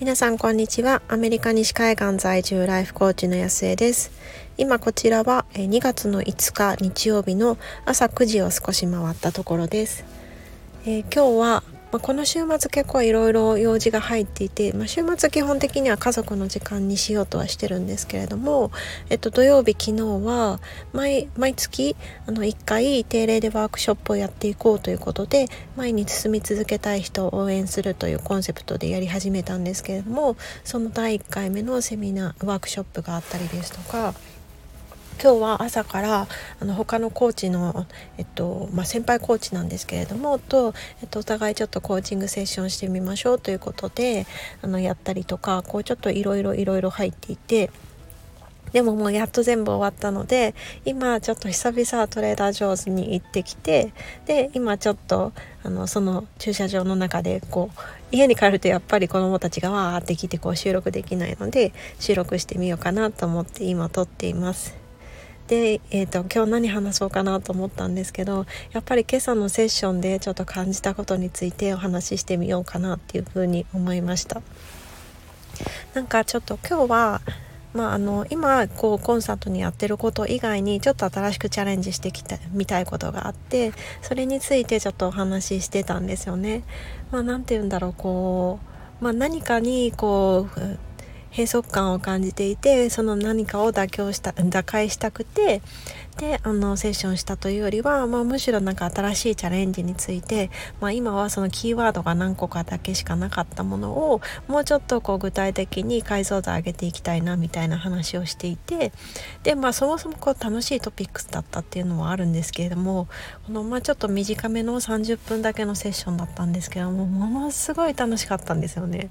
皆さんこんにちは。アメリカ西海岸在住ライフコーチの安江です。今こちらは2月の5日日曜日の朝9時を少し回ったところです、えー、今日はまあ、この週末結構いろいろ用事が入っていて、まあ、週末基本的には家族の時間にしようとはしてるんですけれども、えっと、土曜日昨日は毎毎月あの1回定例でワークショップをやっていこうということで前に進み続けたい人を応援するというコンセプトでやり始めたんですけれどもその第1回目のセミナーワークショップがあったりですとか今日は朝からあの他のコーチの、えっとまあ、先輩コーチなんですけれどもと、えっと、お互いちょっとコーチングセッションしてみましょうということであのやったりとかこうちょっといろいろいろいろ入っていて。でももうやっと全部終わったので今ちょっと久々トレーダー上手に行ってきてで今ちょっとあのその駐車場の中でこう家に帰るとやっぱり子どもたちがわーって来てこう収録できないので収録してみようかなと思って今撮っています。で、えーと、今日何話そうかなと思ったんですけどやっぱり今朝のセッションでちょっと感じたことについてお話ししてみようかなっていうふうに思いましたなんかちょっと今日はまあ、あの今こうコンサートにやってること以外にちょっと新しくチャレンジしてきたみたいことがあってそれについてちょっとお話ししてたんですよね。まあ、なんて言うんだろうこう、まあ、何かにこう閉塞感を感じていてその何かを妥協した打開したくてであのセッションしたというよりは、まあ、むしろなんか新しいチャレンジについて、まあ、今はそのキーワードが何個かだけしかなかったものをもうちょっとこう具体的に解像度上げていきたいなみたいな話をしていてで、まあ、そもそもこう楽しいトピックスだったっていうのはあるんですけれどもこの、まあ、ちょっと短めの30分だけのセッションだったんですけどもものすごい楽しかったんですよね。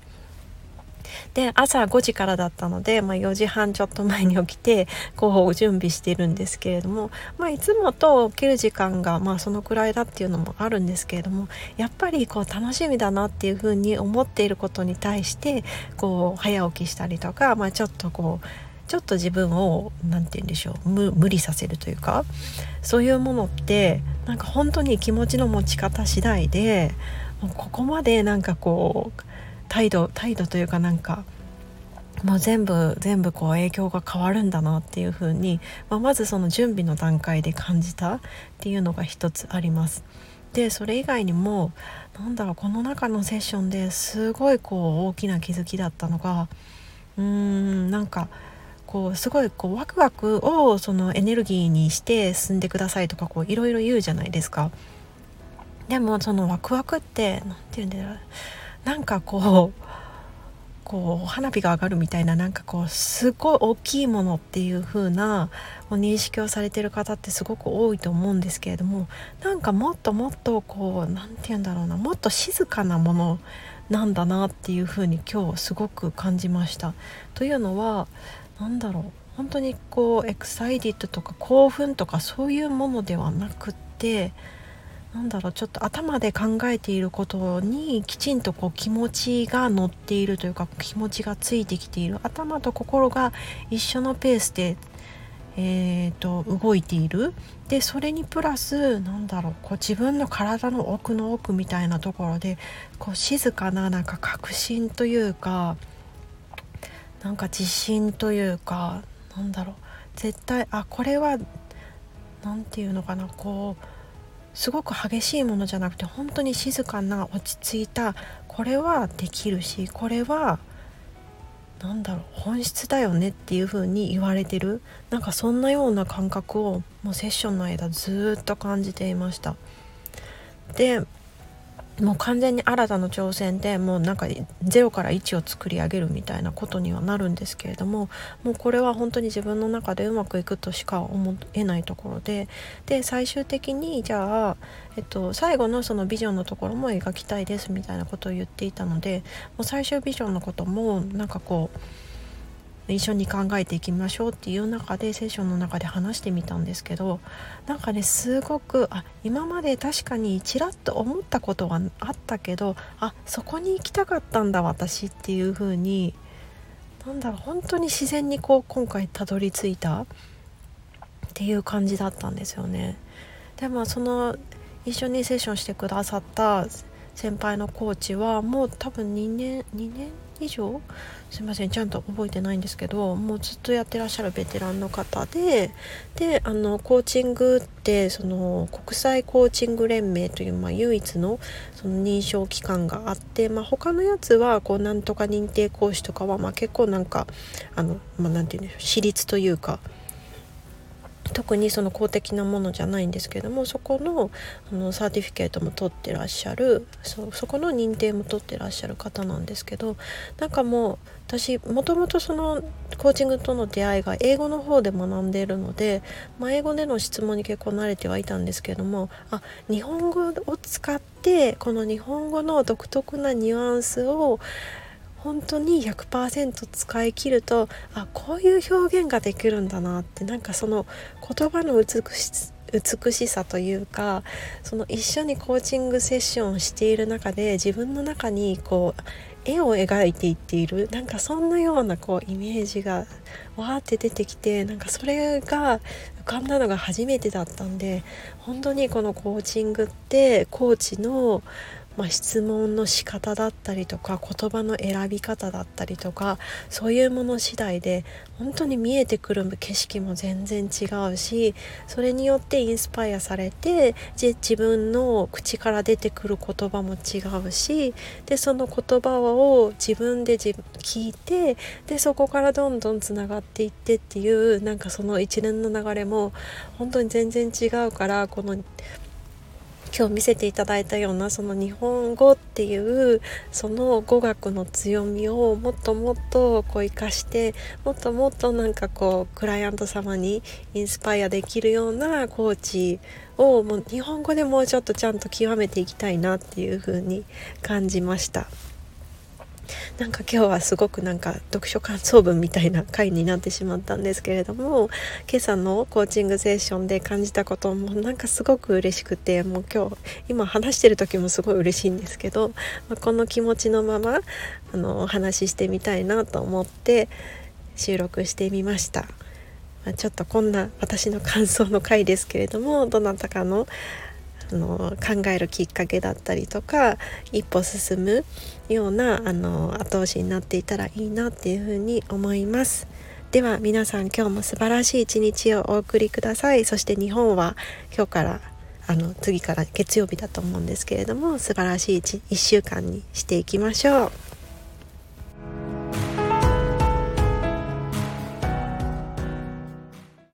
で朝5時からだったので、まあ、4時半ちょっと前に起きてこう準備してるんですけれども、まあ、いつもと起きる時間が、まあ、そのくらいだっていうのもあるんですけれどもやっぱりこう楽しみだなっていうふうに思っていることに対してこう早起きしたりとか、まあ、ちょっとこうちょっと自分を何て言うんでしょう無理させるというかそういうものってなんか本当に気持ちの持ち方次第でここまでなんかこう態度態度というかなんかもう全部全部こう影響が変わるんだなっていう風に、まあ、まずその準備の段階で感じたっていうのが一つあります。でそれ以外にもなんだろうこの中のセッションですごいこう大きな気づきだったのがうーんなんかこうすごいこうワクワクをそのエネルギーにして進んでくださいとかこういろいろ言うじゃないですか。でもそのワクワクって何て言うんだろうなんかこうこう花火が上がるみたいななんかこうすごい大きいものっていう風な認識をされてる方ってすごく多いと思うんですけれどもなんかもっともっとこう何て言うんだろうなもっと静かなものなんだなっていう風に今日すごく感じました。というのは何だろう本当にこうエクサイティッドとか興奮とかそういうものではなくってなんだろうちょっと頭で考えていることにきちんとこう気持ちが乗っているというか気持ちがついてきている。頭と心が一緒のペースで、えーと、動いている。でそれにプラスなんだろうこう自分の体の奥の奥みたいなところでこう静かななんか確信というかなんか自信というかなんだろう。絶対あこれは何て言うのかなこうすごく激しいものじゃなくて本当に静かな落ち着いたこれはできるしこれは何だろう本質だよねっていう風に言われてるなんかそんなような感覚をもうセッションの間ずっと感じていました。でもう完全に新たな挑戦でもうなんか0から1を作り上げるみたいなことにはなるんですけれどももうこれは本当に自分の中でうまくいくとしか思えないところでで最終的にじゃあ、えっと、最後のそのビジョンのところも描きたいですみたいなことを言っていたのでもう最終ビジョンのこともなんかこう一緒に考えていきましょうっていう中でセッションの中で話してみたんですけどなんかねすごくあ今まで確かにちらっと思ったことはあったけどあそこに行きたかったんだ私っていう風になんだろう本当に自然にこう今回たどり着いたっていう感じだったんですよね。でもその一緒にセッションしてくださった先輩のコーチはもう多分2年2年以上すいませんちゃんと覚えてないんですけどもうずっとやってらっしゃるベテランの方でであのコーチングってその国際コーチング連盟という、まあ、唯一のその認証機関があって、まあ、他のやつはこうなんとか認定講師とかは、まあ、結構なんかあの、まあ、て言うんでしょう私立というか。特にその公的なものじゃないんですけどもそこのあのサーティフィケートも取ってらっしゃるそそこの認定も取ってらっしゃる方なんですけどなんかもう私もともとそのコーチングとの出会いが英語の方で学んでいるので、まあ、英語での質問に結構慣れてはいたんですけどもあ日本語を使ってこの日本語の独特なニュアンスを本当に100%使い切るとあこういう表現ができるんだなってなんかその言葉の美し美しさというかその一緒にコーチングセッションをしている中で自分の中にこう絵を描いていっているなんかそんなようなこうイメージがわーって出てきてなんかそれが浮かんだのが初めてだったんで本当にこのコーチングってコーチのまあ、質問の仕方だったりとか言葉の選び方だったりとかそういうもの次第で本当に見えてくる景色も全然違うしそれによってインスパイアされて自分の口から出てくる言葉も違うしでその言葉を自分で聞いてでそこからどんどんつながっていってっていうなんかその一連の流れも本当に全然違うからこの今日見せていただいたようなその日本語っていうその語学の強みをもっともっとこう生かしてもっともっとなんかこうクライアント様にインスパイアできるようなコーチをもう日本語でもうちょっとちゃんと極めていきたいなっていうふうに感じました。なんか今日はすごくなんか読書感想文みたいな回になってしまったんですけれども今朝のコーチングセッションで感じたこともなんかすごく嬉しくてもう今日今話してる時もすごい嬉しいんですけど、まあ、この気持ちのままあのお話ししてみたいなと思って収録してみました。まあ、ちょっとこんな私の感想の回ですけれどもどなたかのあの考えるきっかけだったりとか一歩進むようなあの後押しになっていたらいいなっていうふうに思います。では皆さん今日も素晴らしい一日をお送りくださいそして日本は今日からあの次から月曜日だと思うんですけれども素晴らしい 1, 1週間にしていきましょう。